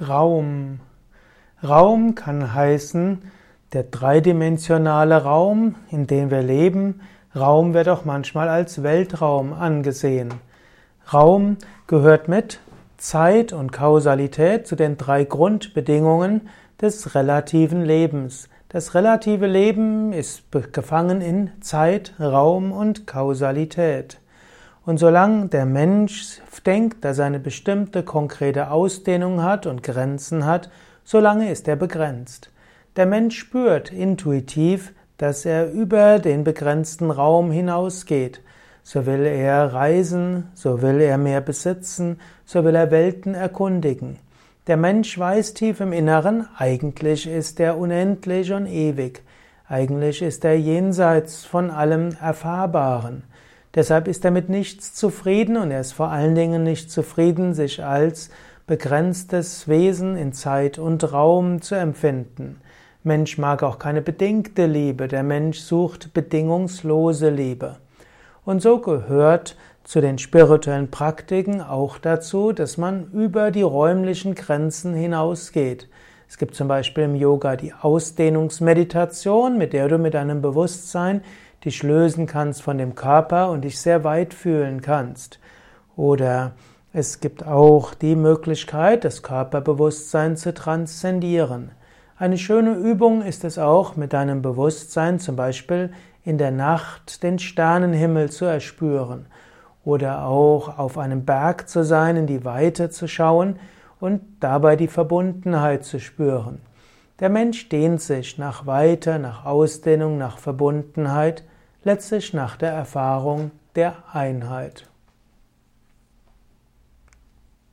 Raum. Raum kann heißen der dreidimensionale Raum, in dem wir leben. Raum wird auch manchmal als Weltraum angesehen. Raum gehört mit Zeit und Kausalität zu den drei Grundbedingungen des relativen Lebens. Das relative Leben ist gefangen in Zeit, Raum und Kausalität. Und solange der Mensch denkt, dass er eine bestimmte konkrete Ausdehnung hat und Grenzen hat, solange ist er begrenzt. Der Mensch spürt intuitiv, dass er über den begrenzten Raum hinausgeht. So will er reisen, so will er mehr besitzen, so will er Welten erkundigen. Der Mensch weiß tief im Inneren, eigentlich ist er unendlich und ewig. Eigentlich ist er jenseits von allem Erfahrbaren. Deshalb ist er mit nichts zufrieden und er ist vor allen Dingen nicht zufrieden, sich als begrenztes Wesen in Zeit und Raum zu empfinden. Mensch mag auch keine bedingte Liebe, der Mensch sucht bedingungslose Liebe. Und so gehört zu den spirituellen Praktiken auch dazu, dass man über die räumlichen Grenzen hinausgeht. Es gibt zum Beispiel im Yoga die Ausdehnungsmeditation, mit der du mit deinem Bewusstsein dich lösen kannst von dem Körper und dich sehr weit fühlen kannst. Oder es gibt auch die Möglichkeit, das Körperbewusstsein zu transzendieren. Eine schöne Übung ist es auch, mit deinem Bewusstsein zum Beispiel in der Nacht den Sternenhimmel zu erspüren oder auch auf einem Berg zu sein, in die Weite zu schauen und dabei die Verbundenheit zu spüren. Der Mensch dehnt sich nach Weite, nach Ausdehnung, nach Verbundenheit, letztlich nach der Erfahrung der Einheit.